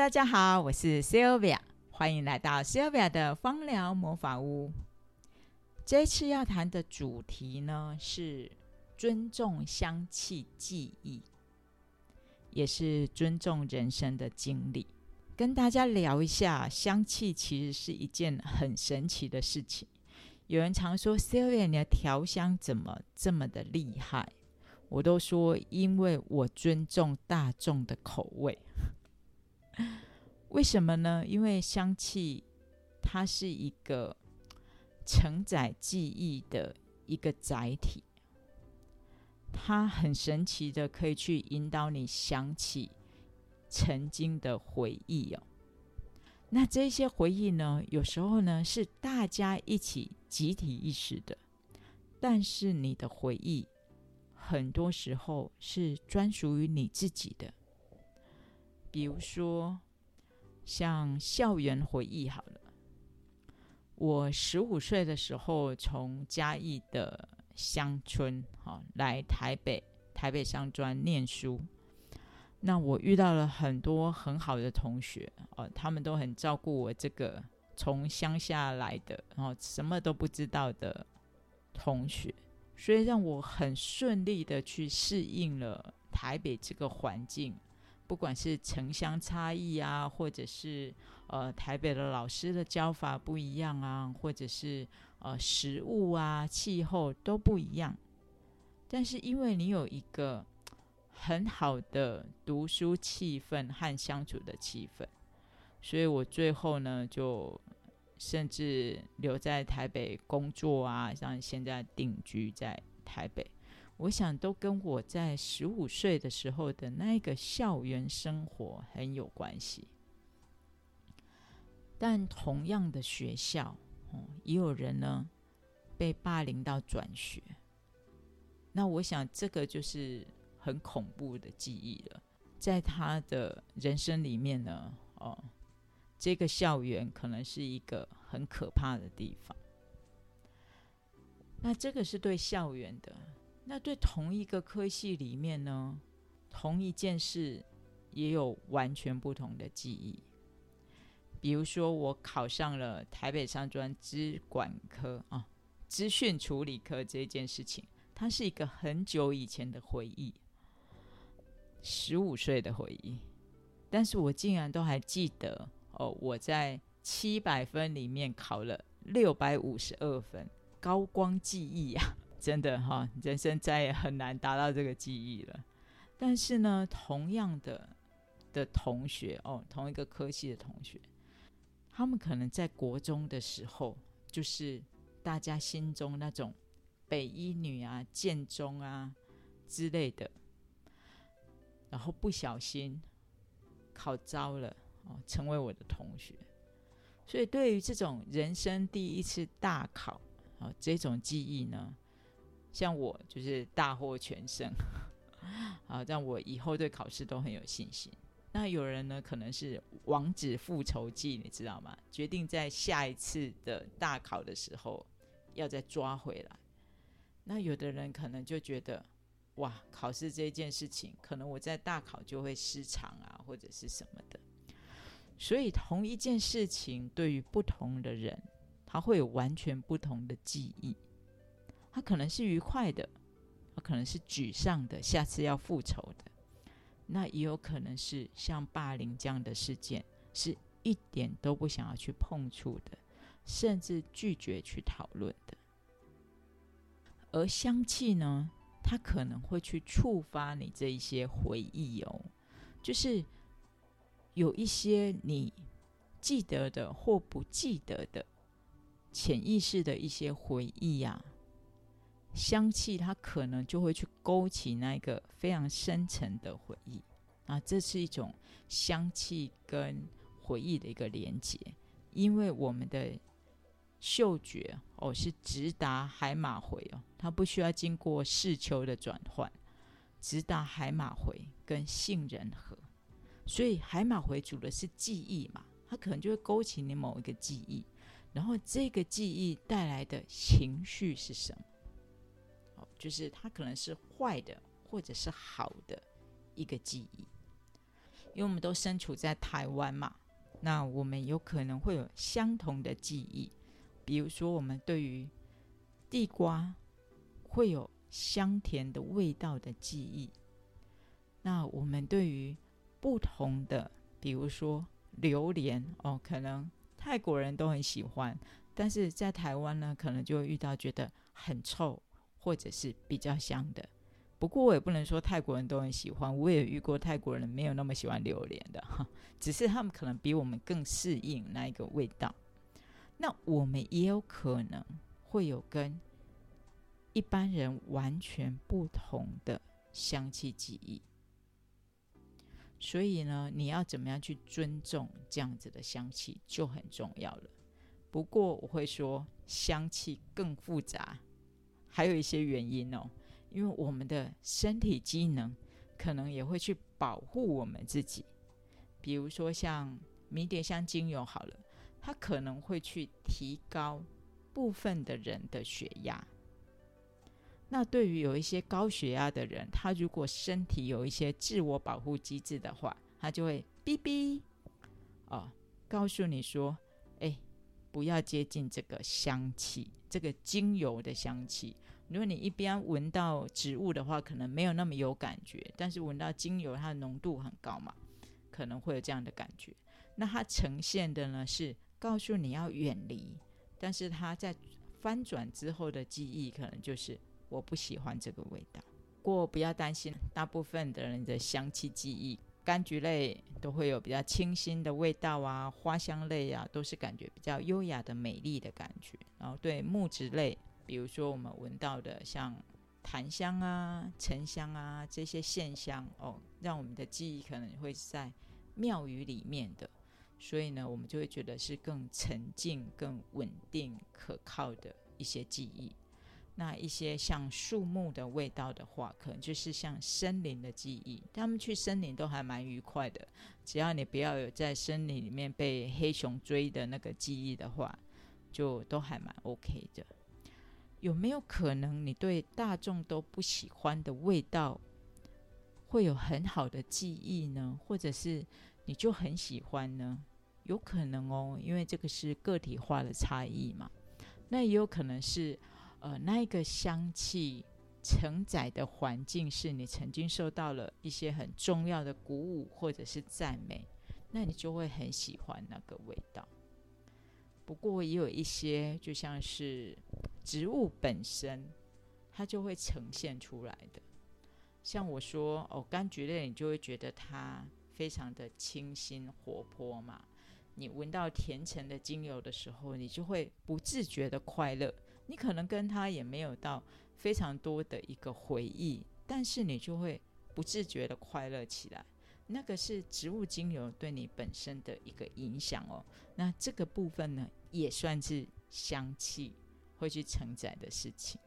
大家好，我是 Sylvia，欢迎来到 Sylvia 的芳疗魔法屋。这次要谈的主题呢是尊重香气记忆，也是尊重人生的经历。跟大家聊一下，香气其实是一件很神奇的事情。有人常说 Sylvia，你的调香怎么这么的厉害？我都说，因为我尊重大众的口味。为什么呢？因为香气它是一个承载记忆的一个载体，它很神奇的可以去引导你想起曾经的回忆哦。那这些回忆呢，有时候呢是大家一起集体意识的，但是你的回忆很多时候是专属于你自己的。比如说，像校园回忆好了。我十五岁的时候从嘉义的乡村哈来台北，台北商专念书。那我遇到了很多很好的同学哦，他们都很照顾我这个从乡下来的，然后什么都不知道的同学，所以让我很顺利的去适应了台北这个环境。不管是城乡差异啊，或者是呃台北的老师的教法不一样啊，或者是呃食物啊、气候都不一样，但是因为你有一个很好的读书气氛和相处的气氛，所以我最后呢就甚至留在台北工作啊，像现在定居在台北。我想都跟我在十五岁的时候的那个校园生活很有关系。但同样的学校，哦，也有人呢被霸凌到转学。那我想这个就是很恐怖的记忆了。在他的人生里面呢，哦，这个校园可能是一个很可怕的地方。那这个是对校园的。那对同一个科系里面呢，同一件事也有完全不同的记忆。比如说，我考上了台北商专资管科啊，资讯处理科这件事情，它是一个很久以前的回忆，十五岁的回忆。但是我竟然都还记得哦，我在七百分里面考了六百五十二分，高光记忆呀！真的哈，人生再也很难达到这个记忆了。但是呢，同样的的同学哦，同一个科系的同学，他们可能在国中的时候，就是大家心中那种北医女啊、建中啊之类的，然后不小心考糟了哦，成为我的同学。所以，对于这种人生第一次大考哦，这种记忆呢？像我就是大获全胜，啊，让我以后对考试都很有信心。那有人呢，可能是王子复仇记，你知道吗？决定在下一次的大考的时候要再抓回来。那有的人可能就觉得，哇，考试这件事情，可能我在大考就会失常啊，或者是什么的。所以同一件事情，对于不同的人，他会有完全不同的记忆。他可能是愉快的，他可能是沮丧的，下次要复仇的。那也有可能是像霸凌这样的事件，是一点都不想要去碰触的，甚至拒绝去讨论的。而香气呢，它可能会去触发你这一些回忆哦，就是有一些你记得的或不记得的潜意识的一些回忆呀。香气，它可能就会去勾起那一个非常深沉的回忆。啊，这是一种香气跟回忆的一个连接，因为我们的嗅觉哦是直达海马回哦，它不需要经过视丘的转换，直达海马回跟杏仁核，所以海马回主的是记忆嘛，它可能就会勾起你某一个记忆，然后这个记忆带来的情绪是什么？就是它可能是坏的，或者是好的一个记忆。因为我们都身处在台湾嘛，那我们有可能会有相同的记忆，比如说我们对于地瓜会有香甜的味道的记忆，那我们对于不同的，比如说榴莲哦，可能泰国人都很喜欢，但是在台湾呢，可能就会遇到觉得很臭或者是比较香的。不过我也不能说泰国人都很喜欢，我也遇过泰国人没有那么喜欢榴莲的哈，只是他们可能比我们更适应那一个味道。那我们也有可能会有跟一般人完全不同的香气记忆，所以呢，你要怎么样去尊重这样子的香气就很重要了。不过我会说，香气更复杂，还有一些原因哦。因为我们的身体机能可能也会去保护我们自己，比如说像迷迭香精油好了，它可能会去提高部分的人的血压。那对于有一些高血压的人，他如果身体有一些自我保护机制的话，他就会哔哔哦，告诉你说：“哎，不要接近这个香气，这个精油的香气。”如果你一边闻到植物的话，可能没有那么有感觉，但是闻到精油，它的浓度很高嘛，可能会有这样的感觉。那它呈现的呢是告诉你要远离，但是它在翻转之后的记忆，可能就是我不喜欢这个味道。不过不要担心，大部分的人的香气记忆，柑橘类都会有比较清新的味道啊，花香类啊，都是感觉比较优雅的美丽的感觉。然后对木质类。比如说，我们闻到的像檀香啊、沉香啊这些线香哦，让我们的记忆可能会在庙宇里面的，所以呢，我们就会觉得是更沉静、更稳定、可靠的一些记忆。那一些像树木的味道的话，可能就是像森林的记忆。他们去森林都还蛮愉快的，只要你不要有在森林里面被黑熊追的那个记忆的话，就都还蛮 OK 的。有没有可能你对大众都不喜欢的味道会有很好的记忆呢？或者是你就很喜欢呢？有可能哦，因为这个是个体化的差异嘛。那也有可能是，呃，那一个香气承载的环境是你曾经受到了一些很重要的鼓舞或者是赞美，那你就会很喜欢那个味道。不过也有一些，就像是。植物本身，它就会呈现出来的。像我说哦，柑橘类，你就会觉得它非常的清新活泼嘛。你闻到甜橙的精油的时候，你就会不自觉的快乐。你可能跟他也没有到非常多的一个回忆，但是你就会不自觉的快乐起来。那个是植物精油对你本身的一个影响哦。那这个部分呢，也算是香气。会去承载的事情，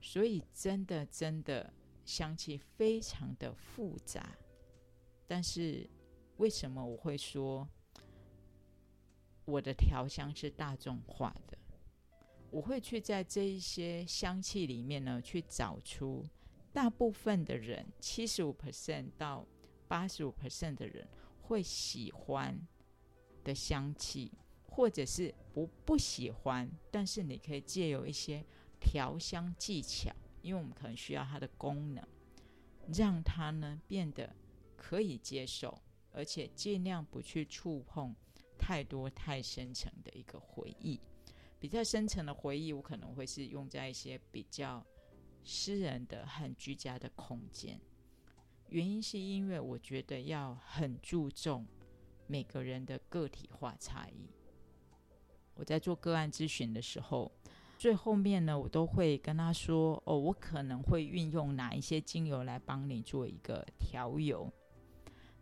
所以真的真的香气非常的复杂。但是为什么我会说我的调香是大众化的？我会去在这一些香气里面呢，去找出大部分的人，七十五 percent 到八十五 percent 的人会喜欢的香气。或者是不不喜欢，但是你可以借由一些调香技巧，因为我们可能需要它的功能，让它呢变得可以接受，而且尽量不去触碰太多太深层的一个回忆。比较深层的回忆，我可能会是用在一些比较私人的、很居家的空间。原因是因为我觉得要很注重每个人的个体化差异。我在做个案咨询的时候，最后面呢，我都会跟他说：“哦，我可能会运用哪一些精油来帮你做一个调油。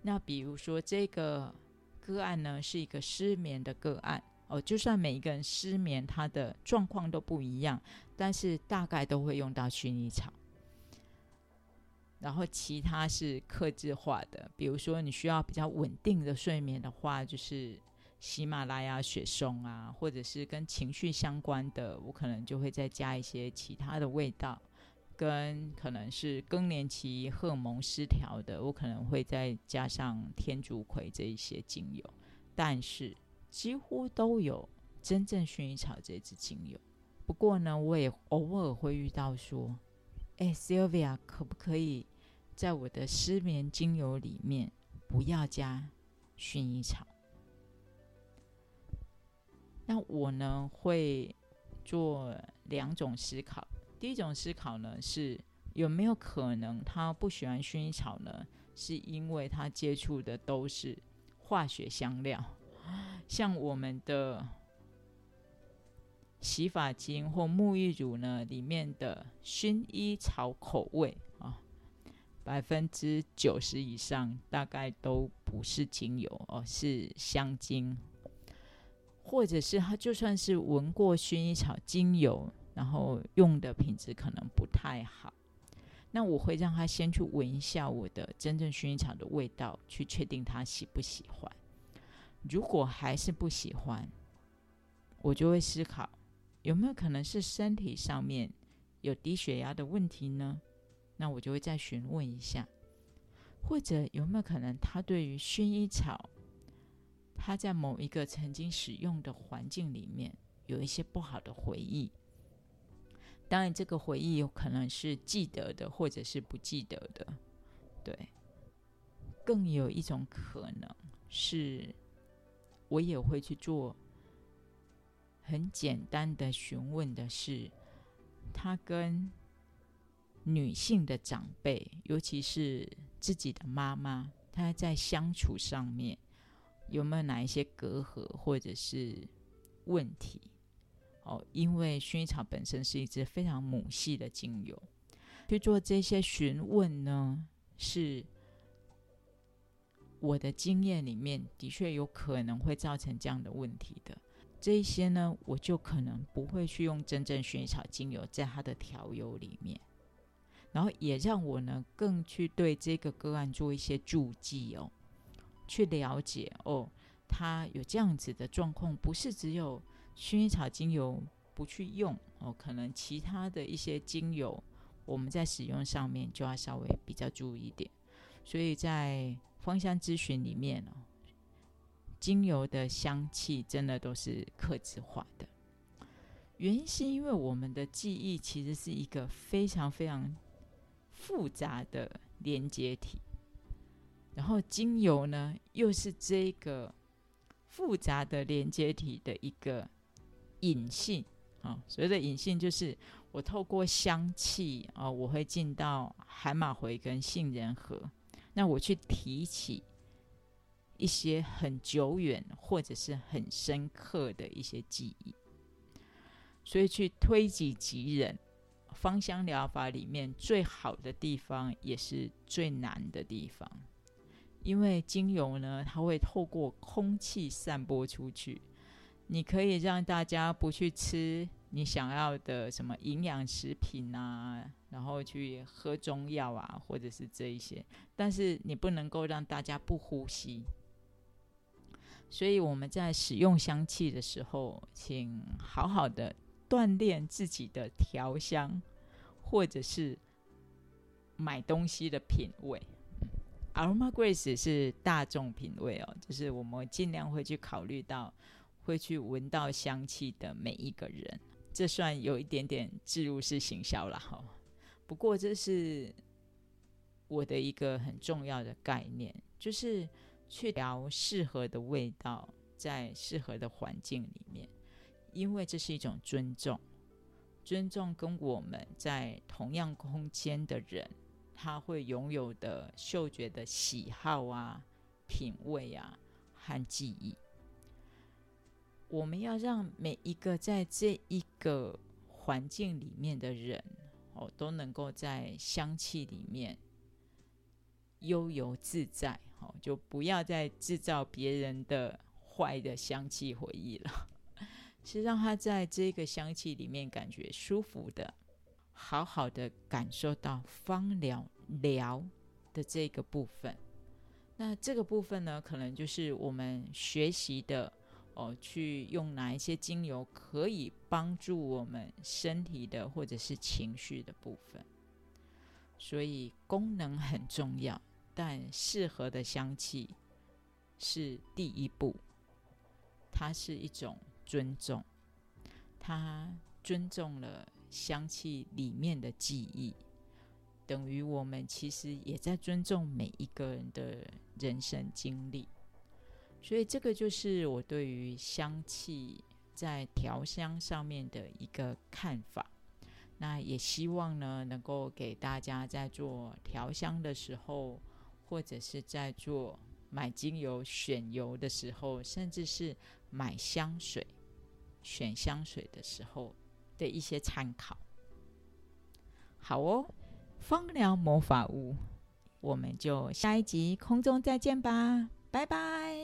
那比如说这个个案呢，是一个失眠的个案哦，就算每一个人失眠，他的状况都不一样，但是大概都会用到薰衣草。然后其他是克制化的，比如说你需要比较稳定的睡眠的话，就是。”喜马拉雅雪松啊，或者是跟情绪相关的，我可能就会再加一些其他的味道，跟可能是更年期荷尔蒙失调的，我可能会再加上天竺葵这一些精油，但是几乎都有真正薰衣草这支精油。不过呢，我也偶尔会遇到说，哎，Sylvia，可不可以在我的失眠精油里面不要加薰衣草？那我呢会做两种思考。第一种思考呢是有没有可能他不喜欢薰衣草呢？是因为他接触的都是化学香料，像我们的洗发精或沐浴乳呢里面的薰衣草口味啊，百分之九十以上大概都不是精油哦，是香精。或者是他就算是闻过薰衣草精油，然后用的品质可能不太好，那我会让他先去闻一下我的真正薰衣草的味道，去确定他喜不喜欢。如果还是不喜欢，我就会思考有没有可能是身体上面有低血压的问题呢？那我就会再询问一下，或者有没有可能他对于薰衣草。他在某一个曾经使用的环境里面有一些不好的回忆，当然这个回忆有可能是记得的，或者是不记得的。对，更有一种可能是，我也会去做很简单的询问的是，他跟女性的长辈，尤其是自己的妈妈，他在相处上面。有没有哪一些隔阂或者是问题？哦，因为薰衣草本身是一支非常母系的精油，去做这些询问呢，是我的经验里面的确有可能会造成这样的问题的。这一些呢，我就可能不会去用真正薰衣草精油在它的调油里面，然后也让我呢更去对这个个案做一些注记哦。去了解哦，他有这样子的状况，不是只有薰衣草精油不去用哦，可能其他的一些精油，我们在使用上面就要稍微比较注意一点。所以在芳香咨询里面哦，精油的香气真的都是克制化的，原因是因为我们的记忆其实是一个非常非常复杂的连接体。然后精油呢，又是这个复杂的连接体的一个隐性啊。所谓的隐性，就是我透过香气啊，我会进到海马回跟杏仁核，那我去提起一些很久远或者是很深刻的一些记忆，所以去推己及人，芳香疗法里面最好的地方，也是最难的地方。因为精油呢，它会透过空气散播出去。你可以让大家不去吃你想要的什么营养食品啊，然后去喝中药啊，或者是这一些，但是你不能够让大家不呼吸。所以我们在使用香气的时候，请好好的锻炼自己的调香，或者是买东西的品味。Aroma Grace 是大众品味哦，就是我们尽量会去考虑到，会去闻到香气的每一个人，这算有一点点植入式行销了哈。不过这是我的一个很重要的概念，就是去聊适合的味道，在适合的环境里面，因为这是一种尊重，尊重跟我们在同样空间的人。他会拥有的嗅觉的喜好啊、品味啊和记忆，我们要让每一个在这一个环境里面的人哦，都能够在香气里面悠游自在，哦，就不要再制造别人的坏的香气回忆了，是让他在这个香气里面感觉舒服的。好好的感受到芳疗疗的这个部分，那这个部分呢，可能就是我们学习的哦，去用哪一些精油可以帮助我们身体的或者是情绪的部分。所以功能很重要，但适合的香气是第一步。它是一种尊重，它尊重了香气里面的记忆，等于我们其实也在尊重每一个人的人生经历。所以这个就是我对于香气在调香上面的一个看法。那也希望呢，能够给大家在做调香的时候，或者是在做买精油选油的时候，甚至是买香水选香水的时候的一些参考。好哦，芳疗魔法屋，我们就下一集空中再见吧，拜拜。